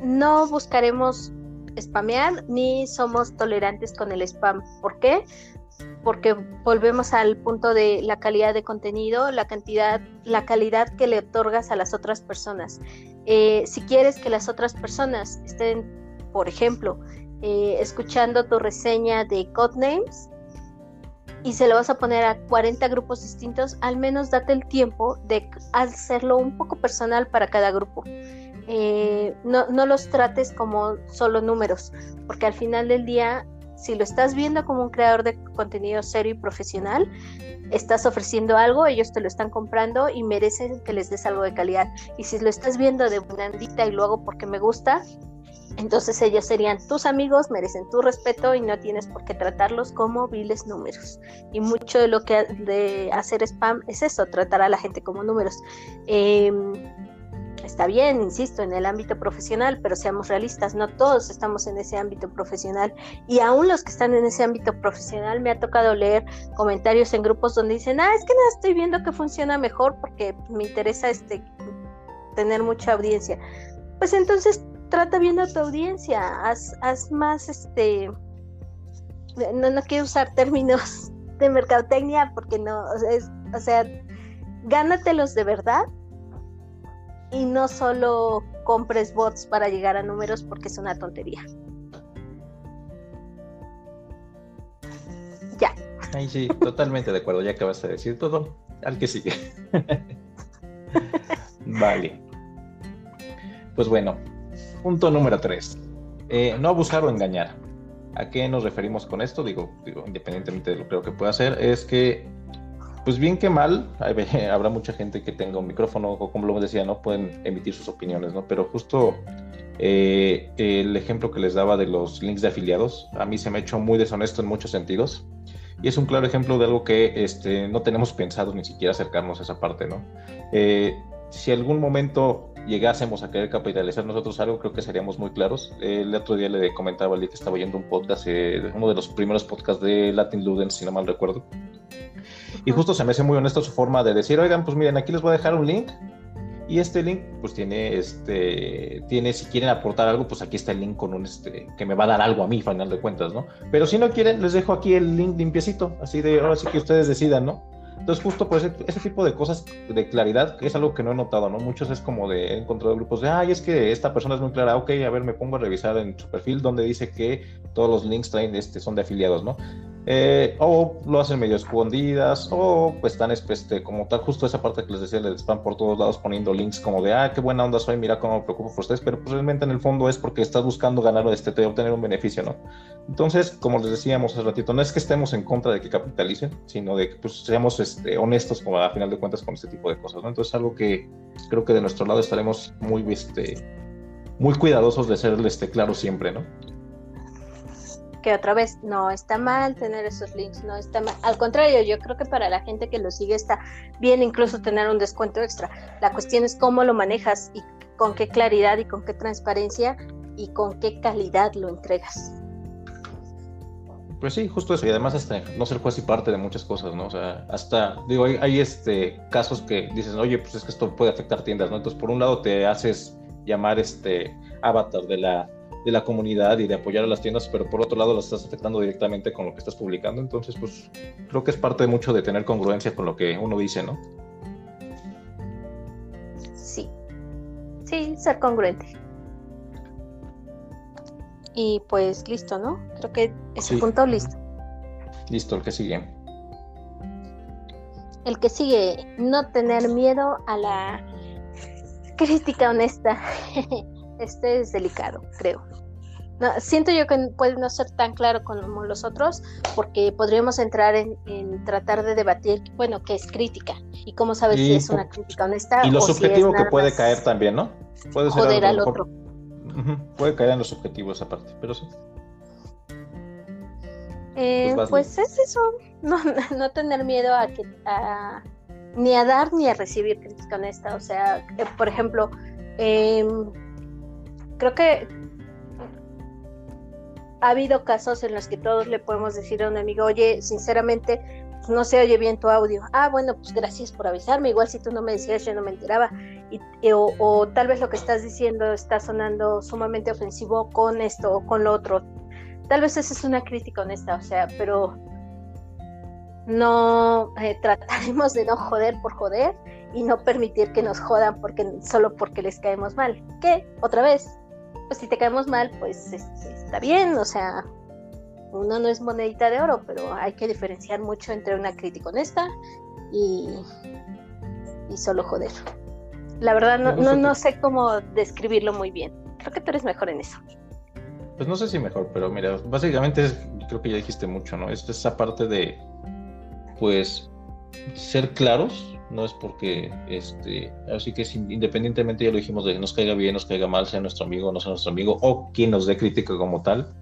no buscaremos spamear ni somos tolerantes con el spam. ¿Por qué? Porque volvemos al punto de la calidad de contenido, la cantidad, la calidad que le otorgas a las otras personas. Eh, si quieres que las otras personas estén, por ejemplo, eh, escuchando tu reseña de Codenames, y se lo vas a poner a 40 grupos distintos, al menos date el tiempo de hacerlo un poco personal para cada grupo. Eh, no, no los trates como solo números, porque al final del día, si lo estás viendo como un creador de contenido serio y profesional, estás ofreciendo algo, ellos te lo están comprando y merecen que les des algo de calidad. Y si lo estás viendo de blandita y luego porque me gusta, entonces ellos serían tus amigos, merecen tu respeto y no tienes por qué tratarlos como viles números. Y mucho de lo que de hacer spam es eso, tratar a la gente como números. Em, está bien, insisto, en el ámbito profesional, pero seamos realistas, no todos estamos en ese ámbito profesional. Y aún los que están en ese ámbito profesional, me ha tocado leer comentarios en grupos donde dicen, ah, es que no estoy viendo que funciona mejor porque me interesa este tener mucha audiencia. Pues entonces trata bien a tu audiencia, haz, haz más, este, no, no quiero usar términos de mercadotecnia porque no, o sea, gánatelos de verdad y no solo compres bots para llegar a números porque es una tontería. Ya. Ay, sí, totalmente de acuerdo, ya acabas de decir todo. Al que sigue. vale. Pues bueno, Punto número 3. Eh, no abusar o engañar. ¿A qué nos referimos con esto? Digo, digo, independientemente de lo que pueda hacer, es que, pues bien que mal, habrá mucha gente que tenga un micrófono, o como lo decía, no pueden emitir sus opiniones, ¿no? Pero justo eh, el ejemplo que les daba de los links de afiliados, a mí se me ha hecho muy deshonesto en muchos sentidos. Y es un claro ejemplo de algo que este, no tenemos pensado ni siquiera acercarnos a esa parte, ¿no? Eh, si algún momento llegásemos a querer capitalizar nosotros algo, creo que seríamos muy claros. El otro día le comentaba a que estaba oyendo un podcast, eh, uno de los primeros podcasts de Latin Ludens, si no mal recuerdo. Y justo se me hace muy honesto su forma de decir, oigan, pues miren, aquí les voy a dejar un link. Y este link, pues tiene, este, tiene, si quieren aportar algo, pues aquí está el link con un, este, que me va a dar algo a mí, final de cuentas, ¿no? Pero si no quieren, les dejo aquí el link limpiecito, así de, ahora sí que ustedes decidan, ¿no? Entonces, justo por ese, tipo de cosas de claridad, es algo que no he notado, ¿no? Muchos es como de, he encontrado grupos de, ay, es que esta persona es muy clara, ok, a ver, me pongo a revisar en su perfil donde dice que todos los links traen, este, son de afiliados, ¿no? Eh, o lo hacen medio escondidas, o pues están este, como tal, justo esa parte que les decía, les spam por todos lados poniendo links como de, ah, qué buena onda soy, mira cómo me preocupo por ustedes, pero pues realmente en el fondo es porque estás buscando ganar este, obtener un beneficio, ¿no? Entonces, como les decíamos hace ratito, no es que estemos en contra de que capitalicen, sino de que pues seamos este, honestos como a final de cuentas con este tipo de cosas, ¿no? Entonces, algo que creo que de nuestro lado estaremos muy, este, muy cuidadosos de ser este, claros siempre, ¿no? Que otra vez no está mal tener esos links, no está mal. Al contrario, yo creo que para la gente que lo sigue está bien incluso tener un descuento extra. La cuestión es cómo lo manejas y con qué claridad y con qué transparencia y con qué calidad lo entregas. Pues sí, justo eso, y además hasta no ser juez y parte de muchas cosas, ¿no? O sea, hasta, digo, hay, hay, este, casos que dices, oye, pues es que esto puede afectar tiendas, ¿no? Entonces, por un lado te haces llamar este avatar de la de la comunidad y de apoyar a las tiendas, pero por otro lado las estás afectando directamente con lo que estás publicando. Entonces, pues creo que es parte de mucho de tener congruencia con lo que uno dice, ¿no? Sí, sí, ser congruente. Y pues listo, ¿no? Creo que ese punto listo. Listo, el que sigue. El que sigue, no tener miedo a la crítica honesta. Este es delicado, creo. siento yo que puede no ser tan claro como los otros, porque podríamos entrar en, tratar de debatir, bueno, qué es crítica y cómo sabes si es una crítica honesta. Y lo subjetivo que puede caer también, ¿no? Puede ser joder al otro. Puede caer en los objetivos aparte, pero sí. Eh, pues, pues es eso, no, no tener miedo a que ni a dar ni a recibir crítica honesta. O sea, eh, por ejemplo, eh, creo que ha habido casos en los que todos le podemos decir a un amigo, oye, sinceramente, pues, no se oye bien tu audio. Ah, bueno, pues gracias por avisarme. Igual si tú no me decías, yo no me enteraba. o, tal vez lo que estás diciendo está sonando sumamente ofensivo con esto o con lo otro. Tal vez esa es una crítica honesta, o sea, pero no eh, trataremos de no joder por joder y no permitir que nos jodan porque solo porque les caemos mal. Que otra vez, pues si te caemos mal, pues está bien, o sea, uno no es monedita de oro, pero hay que diferenciar mucho entre una crítica honesta y, y solo joder. La verdad no, no, no sé cómo describirlo muy bien. Creo que tú eres mejor en eso. Pues no sé si mejor, pero mira, básicamente es, creo que ya dijiste mucho, ¿no? Es esa parte de, pues, ser claros, no es porque, este, así que independientemente, ya lo dijimos, de que nos caiga bien, nos caiga mal, sea nuestro amigo, no sea nuestro amigo, o quien nos dé crítica como tal,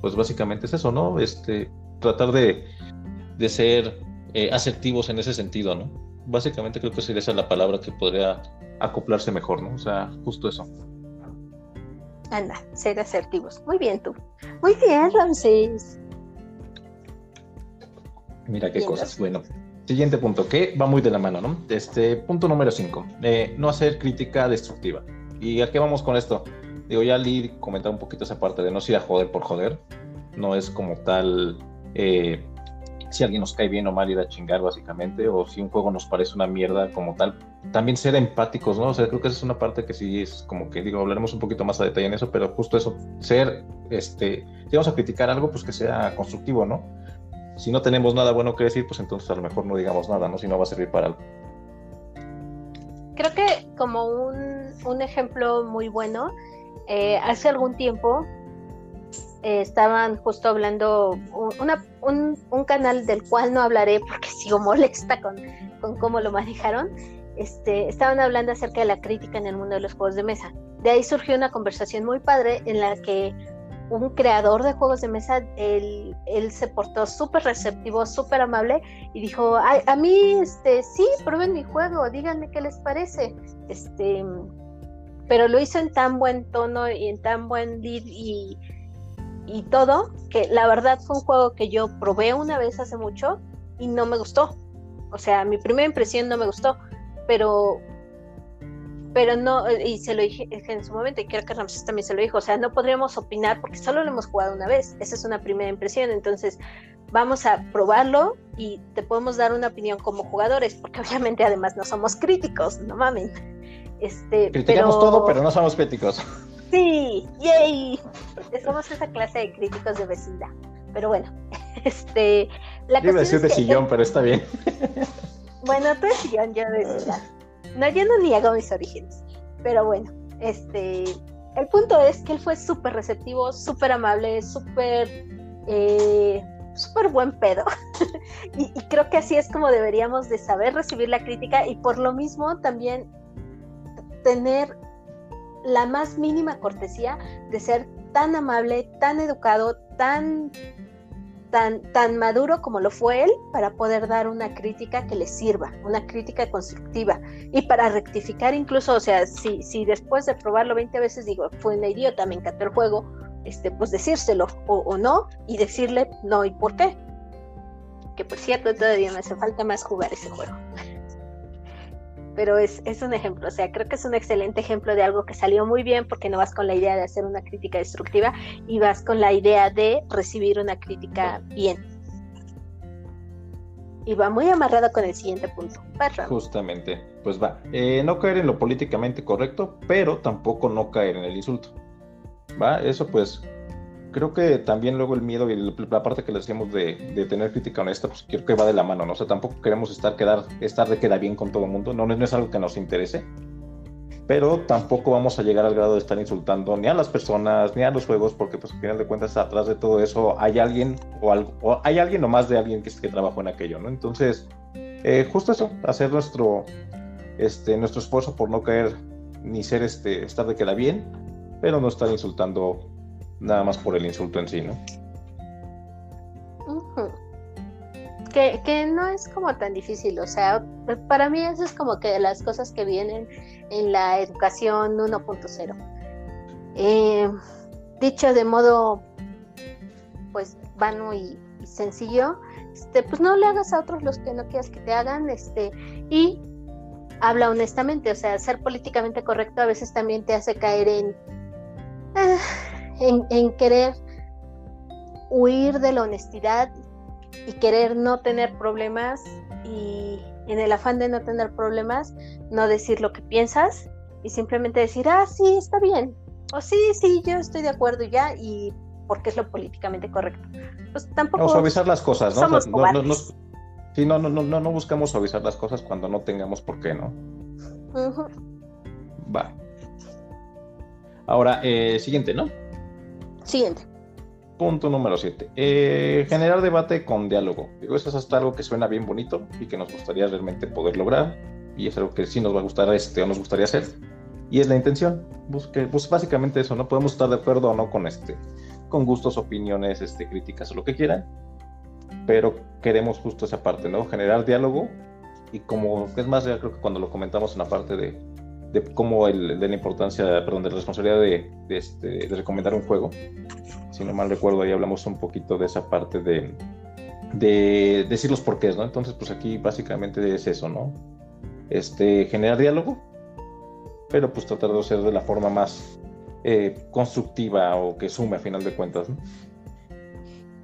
pues básicamente es eso, ¿no? Este, tratar de, de ser eh, asertivos en ese sentido, ¿no? Básicamente creo que sería esa la palabra que podría acoplarse mejor, ¿no? O sea, justo eso. Anda, ser asertivos. Muy bien tú. Muy bien, Ramsés. Mira qué cosas. Bueno, siguiente punto, que va muy de la mano, ¿no? Este punto número 5, eh, no hacer crítica destructiva. ¿Y a qué vamos con esto? Digo, ya Lee comentaba un poquito esa parte de no ir a joder por joder. No es como tal eh, si alguien nos cae bien o mal ir a chingar básicamente, o si un juego nos parece una mierda como tal. También ser empáticos, ¿no? O sea, creo que esa es una parte que sí es como que digo, hablaremos un poquito más a detalle en eso, pero justo eso, ser, este, si vamos a criticar algo, pues que sea constructivo, ¿no? Si no tenemos nada bueno que decir, pues entonces a lo mejor no digamos nada, ¿no? Si no va a servir para algo. Creo que como un, un ejemplo muy bueno, eh, hace algún tiempo eh, estaban justo hablando un, un, canal del cual no hablaré porque sigo molesta con, con cómo lo manejaron. Este, estaban hablando acerca de la crítica en el mundo de los juegos de mesa. De ahí surgió una conversación muy padre en la que un creador de juegos de mesa, él, se portó súper receptivo, súper amable y dijo, a, mí, este, sí, prueben mi juego, díganme qué les parece. Este, pero lo hizo en tan buen tono y en tan buen lead y, y todo, que la verdad fue un juego que yo probé una vez hace mucho y no me gustó. O sea, mi primera impresión no me gustó, pero pero no, y se lo dije en su momento, y creo que Ramses también se lo dijo, o sea, no podríamos opinar porque solo lo hemos jugado una vez, esa es una primera impresión, entonces vamos a probarlo y te podemos dar una opinión como jugadores, porque obviamente además no somos críticos, no mames. Este, Criticamos todo, pero no somos críticos. Sí, yay. Somos esa clase de críticos de vecindad. Pero bueno, este. La yo iba a decir de sillón, pero está bien. Bueno, tú eres sillón, yo de vecindad. No, yo no niego mis orígenes. Pero bueno, este. El punto es que él fue súper receptivo, súper amable, súper. Eh, súper buen pedo. y, y creo que así es como deberíamos de saber recibir la crítica y por lo mismo también tener la más mínima cortesía de ser tan amable, tan educado, tan, tan, tan maduro como lo fue él para poder dar una crítica que le sirva, una crítica constructiva y para rectificar incluso, o sea, si, si después de probarlo 20 veces digo, fue una idiota, me encantó el juego, este, pues decírselo o, o no y decirle no y por qué. Que por cierto todavía me hace falta más jugar ese juego pero es, es, un ejemplo, o sea, creo que es un excelente ejemplo de algo que salió muy bien porque no vas con la idea de hacer una crítica destructiva y vas con la idea de recibir una crítica bien. Y va muy amarrado con el siguiente punto. Justamente, pues va. Eh, no caer en lo políticamente correcto, pero tampoco no caer en el insulto. Va, eso pues creo que también luego el miedo y la parte que le decíamos de, tener crítica honesta, pues creo que va de la mano, ¿no? O sea, tampoco queremos estar, quedar, estar de queda bien con todo el mundo, no, no es algo que nos interese, pero tampoco vamos a llegar al grado de estar insultando ni a las personas, ni a los juegos, porque pues al final de cuentas atrás de todo eso hay alguien o, algo, hay alguien o más de alguien que, que trabajó en aquello, ¿no? Entonces, eh, justo eso, hacer nuestro, este, nuestro esfuerzo por no caer ni ser, este, estar de queda bien, pero no estar insultando nada más por el insulto en sí, ¿no? que, que, no es como tan difícil, o sea, para mí eso es como que las cosas que vienen en la educación 1.0. Eh, dicho de modo, pues, vano y, sencillo, este, pues no le hagas a otros los que no quieras que te hagan, este, y habla honestamente, o sea, ser políticamente correcto a veces también te hace caer en, ah, en, querer huir de la honestidad y querer no tener problemas y en el afán de no tener problemas, no decir lo que piensas y simplemente decir, ah, sí, está bien, o sí, sí, yo estoy de acuerdo ya y porque es lo políticamente correcto. Pues tampoco... O suavizar las cosas, ¿no? no, no, sí, no, no, no, no buscamos suavizar las cosas cuando no tengamos por qué, ¿no? Va. Ahora, eh, siguiente, ¿no? Siguiente. Punto número 7. Eh, generar debate con diálogo. Digo, eso es hasta algo que suena bien bonito y que nos gustaría realmente poder lograr. Y es algo que sí nos va a gustar este o nos gustaría hacer. Y es la intención. Busque, pues básicamente eso, ¿no? Podemos estar de acuerdo o no con este, con gustos, opiniones, este, críticas o lo que quieran. Pero queremos justo esa parte, ¿no? Generar diálogo. Y como es más, ya creo que cuando lo comentamos en la parte de, de cómo el, de la importancia, perdón, de la responsabilidad de, este, de recomendar un juego. Si no mal recuerdo, ahí hablamos un poquito de esa parte de, de decir los porqués, ¿no? Entonces, pues aquí básicamente es eso, ¿no? Este, generar diálogo, pero pues tratar de ser de la forma más eh, constructiva o que sume a final de cuentas, ¿no?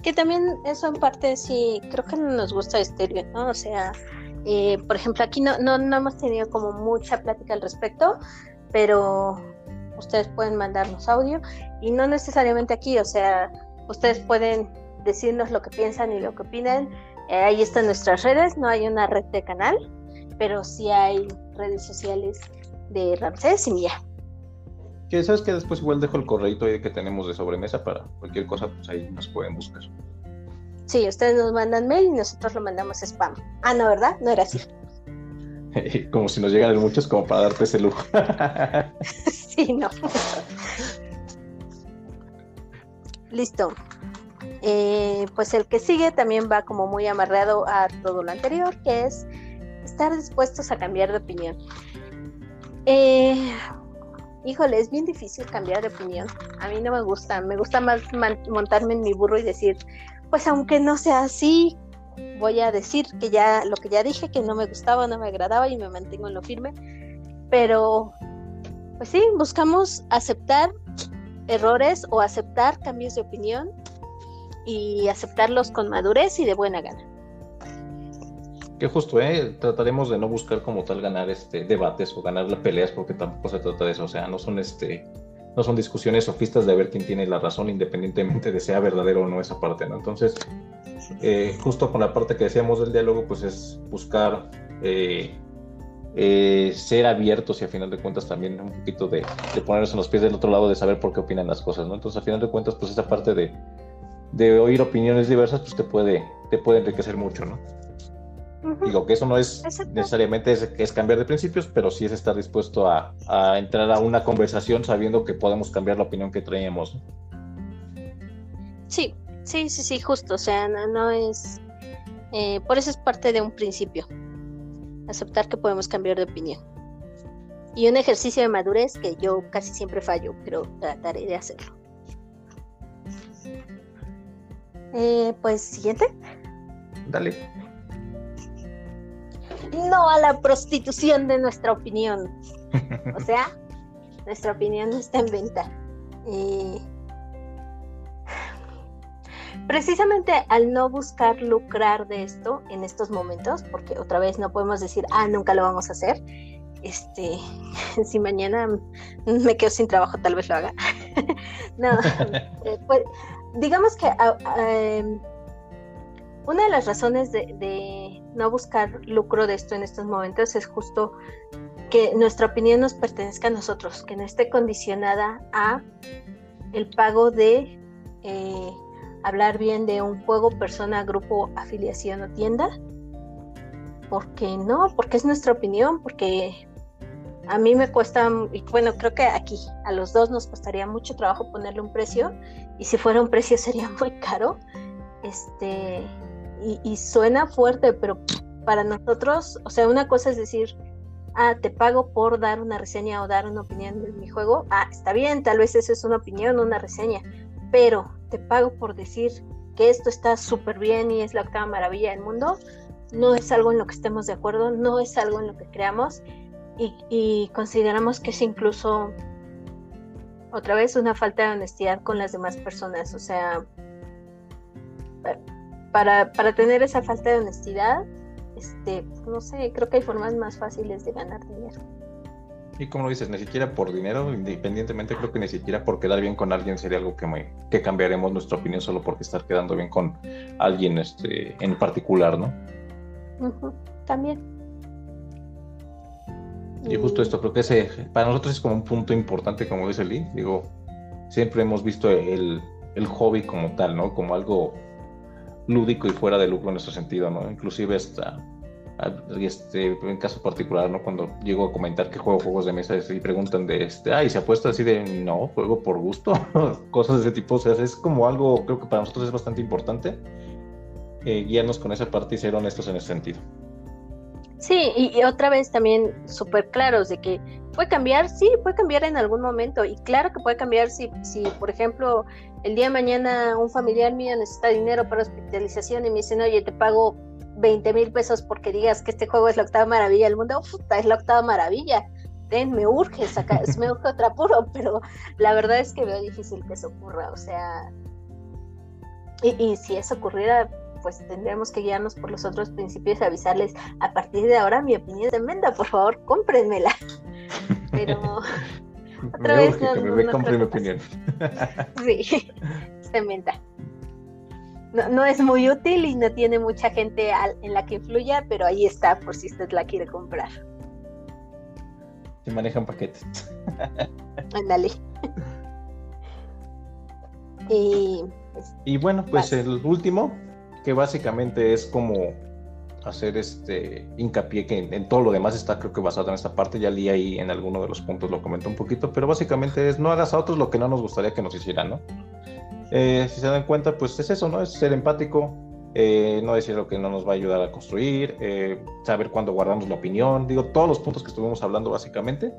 Que también eso en parte sí, creo que no nos gusta estéreo, ¿no? O sea, eh, por ejemplo, aquí no, no, no hemos tenido como mucha plática al respecto, pero ustedes pueden mandarnos audio y no necesariamente aquí, o sea, ustedes pueden decirnos lo que piensan y lo que opinan. Eh, ahí están nuestras redes, no hay una red de canal, pero sí hay redes sociales de Ramsés y mía. Que sabes que después igual dejo el correito ahí que tenemos de sobremesa para cualquier cosa, pues ahí nos pueden buscar. Sí, ustedes nos mandan mail y nosotros lo mandamos spam. Ah, no, ¿verdad? No era así. como si nos llegaran muchos como para darte ese lujo. sí, no. Listo. Eh, pues el que sigue también va como muy amarrado a todo lo anterior, que es estar dispuestos a cambiar de opinión. Eh, híjole, es bien difícil cambiar de opinión. A mí no me gusta, me gusta más montarme en mi burro y decir, pues aunque no sea así, voy a decir que ya lo que ya dije, que no me gustaba, no me agradaba y me mantengo en lo firme. Pero, pues sí, buscamos aceptar errores o aceptar cambios de opinión y aceptarlos con madurez y de buena gana. Que justo, ¿eh? trataremos de no buscar como tal ganar este debates o ganar las peleas porque tampoco se trata de eso, o sea, no son este no son discusiones sofistas de ver quién tiene la razón independientemente de sea verdadero o no esa parte, ¿no? Entonces, eh, justo con la parte que decíamos del diálogo, pues es buscar eh, eh, ser abiertos y a final de cuentas también un poquito de, de, ponernos en los pies del otro lado de saber por qué opinan las cosas, ¿no? Entonces, a final de cuentas, pues esa parte de, de oír opiniones diversas, pues te puede, te puede enriquecer mucho, ¿no? Digo que eso no es necesariamente es, cambiar de principios, pero sí es estar dispuesto a, entrar a una conversación sabiendo que podemos cambiar la opinión que traemos. Sí, sí, sí, sí, justo. O sea, no, es. Eh, por eso es parte de un principio. Aceptar que podemos cambiar de opinión. Y un ejercicio de madurez que yo casi siempre fallo, pero trataré de hacerlo. Eh, pues siguiente. Dale no a la prostitución de nuestra opinión. O sea, nuestra opinión no está en venta. precisamente al no buscar lucrar de esto en estos momentos, porque otra vez no podemos decir, ah, nunca lo vamos a hacer. Este, si mañana me quedo sin trabajo, tal vez lo haga. no, eh, pues, digamos que ah, ah, em, una de las razones de, no buscar lucro de esto en estos momentos es justo que nuestra opinión nos pertenezca a nosotros, que no esté condicionada a el pago de eh, hablar bien de un juego, persona, grupo, afiliación o tienda. Porque no, porque es nuestra opinión, porque a mí me cuesta, y bueno, creo que aquí a los dos nos costaría mucho trabajo ponerle un precio, y si fuera un precio sería muy caro. Este, y, suena fuerte, pero para nosotros, o sea, una cosa es decir, ah, te pago por dar una reseña o dar una opinión de mi juego, ah, está bien, tal vez eso es una opinión, una reseña, pero te pago por decir que esto está súper bien y es la octava maravilla del mundo, no es algo en lo que estemos de acuerdo, no es algo en lo que creamos, y, consideramos que es incluso otra vez una falta de honestidad con las demás personas. O sea, para, para tener esa falta de honestidad, este, no sé, creo que hay formas más fáciles de ganar dinero. Y como lo dices, ni siquiera por dinero, independientemente, creo que ni siquiera por quedar bien con alguien sería algo que, me, que cambiaremos nuestra opinión solo porque estar quedando bien con alguien este, en particular, ¿no? también. Y justo esto, creo que ese, para nosotros es como un punto importante, como dice Lee. Digo, siempre hemos visto el, el hobby como tal, ¿no? Como algo lúdico y fuera de lucro en nuestro sentido, ¿no? Inclusive esta, este, en caso particular, ¿no? Cuando llego a comentar que juego juegos de mesa y preguntan de este, ay, se apuesta así de, no, juego por gusto, cosas de ese tipo, o sea, es como algo, creo que para nosotros es bastante importante eh, guiarnos con esa parte y ser honestos en ese sentido. Sí, y, otra vez también súper claros de que puede cambiar, sí, puede cambiar en algún momento, y claro que puede cambiar si, si por ejemplo, el día de mañana un familiar mío necesita dinero para hospitalización y me dicen, oye, te pago 20 mil pesos porque digas que este juego es la octava maravilla del mundo, puta, es la octava maravilla. Ten, me urge sacar, me urge otra puro, pero la verdad es que veo difícil que eso ocurra, o sea, y, y si eso ocurriera, pues tendríamos que guiarnos por los otros principios y avisarles, a partir de ahora mi opinión es tremenda, por favor, cómprenmela. Pero otra vez no, me no mi opinión. Sí, tremenda. No, no, es muy útil y no tiene mucha gente en la que influya, pero ahí está por si usted la quiere comprar. Se manejan paquetes. Ándale. y, pues, y bueno, pues el último que básicamente es como hacer este hincapié que en, todo lo demás está creo que basado en esta parte, ya leí ahí en alguno de los puntos lo comentó un poquito, pero básicamente es no hagas a otros lo que no nos gustaría que nos hicieran, ¿no? Eh, si se dan cuenta, pues es eso, ¿no? Es ser empático, eh, no decir lo que no nos va a ayudar a construir, eh, saber cuándo guardamos la opinión, digo, todos los puntos que estuvimos hablando básicamente,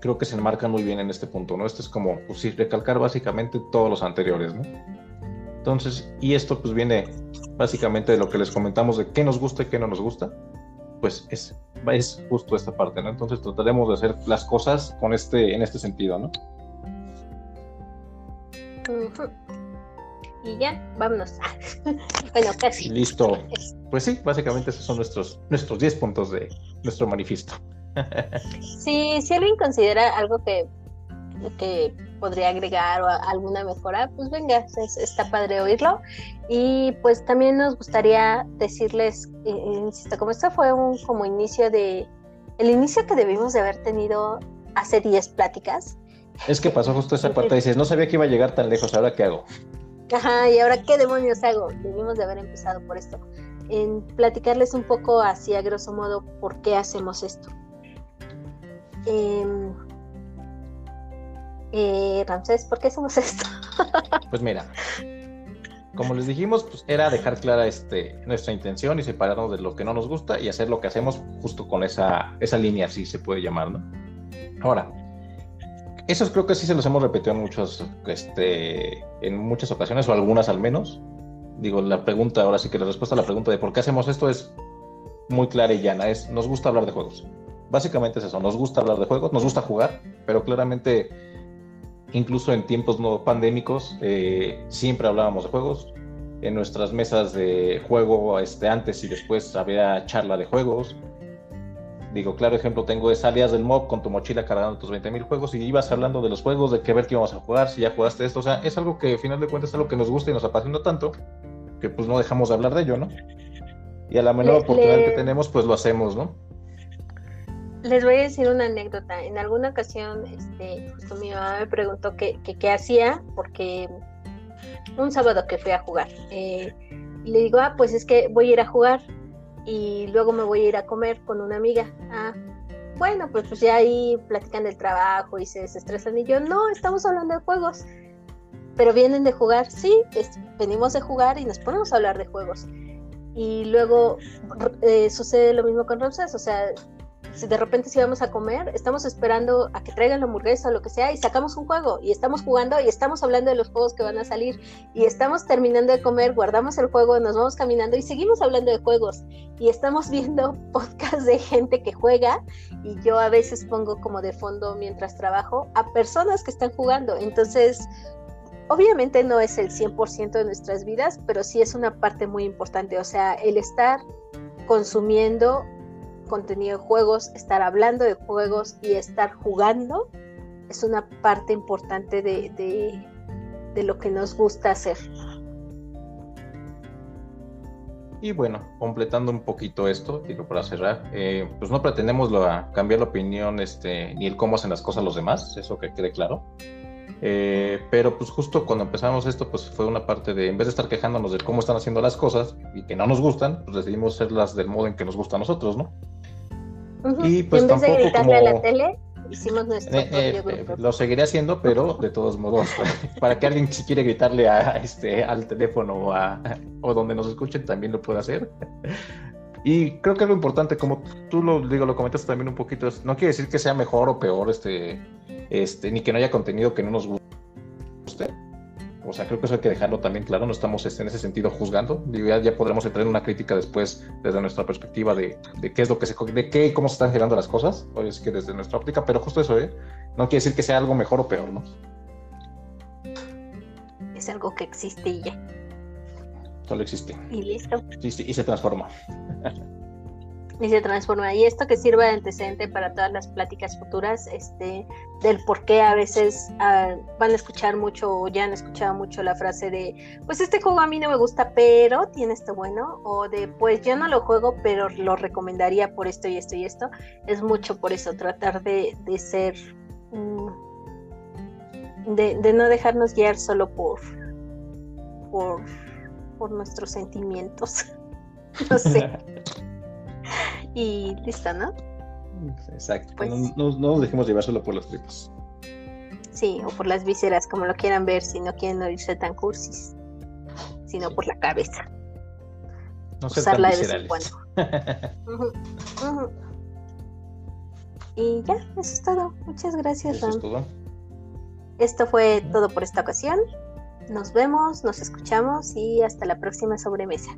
creo que se enmarcan muy bien en este punto, ¿no? Este es como, pues sí, recalcar básicamente todos los anteriores, ¿no? Entonces, y esto pues viene básicamente de lo que les comentamos de qué nos gusta y qué no nos gusta, pues es, es justo esta parte, ¿no? Entonces trataremos de hacer las cosas con este, en este sentido, ¿no? Y ya, vámonos. bueno, casi. Listo. Pues sí, básicamente esos son nuestros, nuestros 10 puntos de nuestro manifiesto. sí, si alguien considera algo que que podría agregar o alguna mejora, pues venga, está padre oírlo. Y pues también nos gustaría decirles, insisto, como esto fue un como inicio de, el inicio que debimos de haber tenido hace 10 pláticas. Es que pasó justo esa parte, dices, no sabía que iba a llegar tan lejos, ¿ahora qué hago? Ajá, y ahora qué demonios hago. Debimos de haber empezado por esto. En platicarles un poco así a grosso modo por qué hacemos esto. Eh, eh, Ramsés, ¿por qué hacemos esto? pues mira, como les dijimos, pues era dejar clara este, nuestra intención y separarnos de lo que no nos gusta y hacer lo que hacemos justo con esa, línea, así se puede llamar, ¿no? Ahora, eso creo que sí se los hemos repetido en, muchos, este, en muchas ocasiones, o algunas al menos. Digo, la pregunta, ahora sí que la respuesta a la pregunta de por qué hacemos esto es muy clara y llana, es nos gusta hablar de juegos. Básicamente es eso, nos gusta hablar de juegos, nos gusta jugar, pero claramente incluso en tiempos no pandémicos, eh, siempre hablábamos de juegos. En nuestras mesas de juego, este, antes y después había charla de juegos. Digo, claro ejemplo tengo es alias del mob con tu mochila cargando tus 20.000 juegos y ibas hablando de los juegos, de qué ver qué íbamos a jugar, si ya jugaste esto. O sea, es algo que al final de cuentas es algo que nos gusta y nos apasiona tanto que pues no dejamos de hablar de ello, ¿no? Y a la menor oportunidad que tenemos, pues lo hacemos, ¿no? Les voy a decir una anécdota. En alguna ocasión, este, justo mi mamá me preguntó qué, qué, hacía, porque un sábado que fui a jugar, eh, le digo, ah, pues es que voy a ir a jugar y luego me voy a ir a comer con una amiga. Ah, bueno, pues, pues ya ahí platican del trabajo y se desestresan. Y yo, no, estamos hablando de juegos. Pero vienen de jugar, sí, venimos de jugar y nos ponemos a hablar de juegos. Y luego eh, sucede lo mismo con Ramses, o sea, si de repente si vamos a comer, estamos esperando a que traigan la hamburguesa o lo que sea y sacamos un juego y estamos jugando y estamos hablando de los juegos que van a salir y estamos terminando de comer, guardamos el juego, nos vamos caminando y seguimos hablando de juegos y estamos viendo podcasts de gente que juega y yo a veces pongo como de fondo mientras trabajo a personas que están jugando. Entonces, obviamente no es el 100% de nuestras vidas, pero sí es una parte muy importante. O sea, el estar consumiendo contenido de juegos, estar hablando de juegos y estar jugando es una parte importante de, lo que nos gusta hacer. Y bueno, completando un poquito esto, digo para cerrar, eh, pues no pretendemos cambiar la opinión este, ni el cómo hacen las cosas los demás, eso que quede claro. Eh, pero pues justo cuando empezamos esto, pues fue una parte de, en vez de estar quejándonos de cómo están haciendo las cosas y que no nos gustan, pues decidimos hacerlas del modo en que nos gusta a nosotros, ¿no? Y pues en vez de gritarle a la tele, hicimos nuestro eh, propio eh, Lo seguiré haciendo, pero de todos modos, para que alguien si quiere gritarle a, este, al teléfono o, a, o donde nos escuchen, también lo puede hacer. Y creo que lo importante, como tú lo digo, lo comentaste también un poquito, no quiere decir que sea mejor o peor este, este, ni que no haya contenido que no nos guste. O sea, creo que eso hay que dejarlo también claro, no estamos este, en ese sentido juzgando. Ya, ya podremos entrar en una crítica después desde nuestra perspectiva de, qué es lo que se, de qué y cómo se están generando las cosas, o es que desde nuestra óptica, pero justo eso, ¿eh? No quiere decir que sea algo mejor o peor, ¿no? Es algo que existe y ya. Solo existe. Y listo. Y se transforma. y se transforma. Y esto que sirva de antecedente para todas las pláticas futuras, este, del por qué a veces ah, van a escuchar mucho o ya han escuchado mucho la frase de, pues este juego a mí no me gusta, pero tiene esto bueno, o de, pues yo no lo juego, pero lo recomendaría por esto y esto y esto. Es mucho por eso, tratar de, de ser, mm, de, de, no dejarnos guiar solo por, por, por nuestros sentimientos. no sé. y listo, ¿no? Exacto. Pues no, nos dejemos llevar solo por los tripas. Sí, o por las vísceras, como lo quieran ver, si no quieren oírse tan cursis, sino por la cabeza. No Usarla de vez en Y ya, eso es todo. Muchas gracias, Ram. Esto fue todo por esta ocasión. Nos vemos, nos escuchamos y hasta la próxima sobremesa.